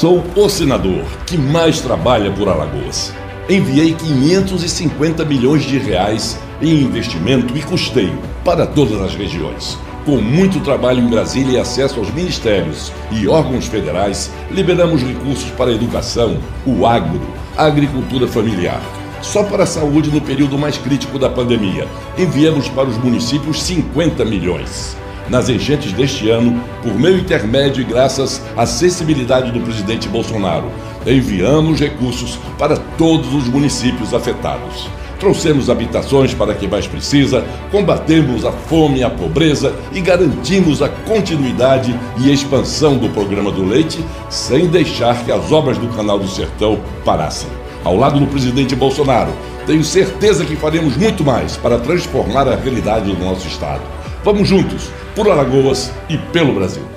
Sou o senador que mais trabalha por Alagoas. Enviei 550 milhões de reais em investimento e custeio para todas as regiões. Com muito trabalho em Brasília e acesso aos ministérios e órgãos federais, liberamos recursos para a educação, o agro, a agricultura familiar. Só para a saúde no período mais crítico da pandemia, enviamos para os municípios 50 milhões nas enchentes deste ano, por meu intermédio e graças à sensibilidade do presidente Bolsonaro. Enviamos recursos para todos os municípios afetados. Trouxemos habitações para quem mais precisa, combatemos a fome e a pobreza e garantimos a continuidade e expansão do programa do leite, sem deixar que as obras do Canal do Sertão parassem. Ao lado do presidente Bolsonaro, tenho certeza que faremos muito mais para transformar a realidade do nosso Estado. Vamos juntos, por Alagoas e pelo Brasil.